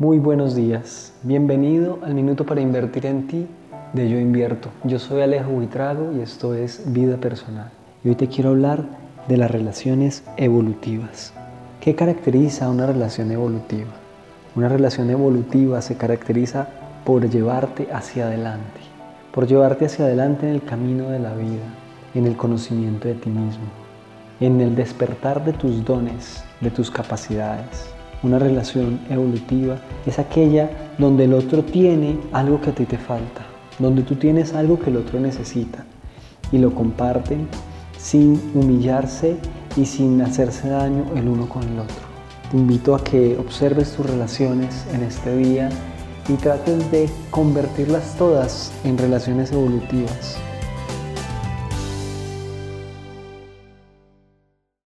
Muy buenos días, bienvenido al Minuto para Invertir en Ti de Yo Invierto. Yo soy Alejo Buitrago y esto es Vida Personal. Y hoy te quiero hablar de las relaciones evolutivas. ¿Qué caracteriza una relación evolutiva? Una relación evolutiva se caracteriza por llevarte hacia adelante, por llevarte hacia adelante en el camino de la vida, en el conocimiento de ti mismo, en el despertar de tus dones, de tus capacidades una relación evolutiva es aquella donde el otro tiene algo que a ti te falta, donde tú tienes algo que el otro necesita y lo comparten sin humillarse y sin hacerse daño el uno con el otro. Te invito a que observes tus relaciones en este día y trates de convertirlas todas en relaciones evolutivas,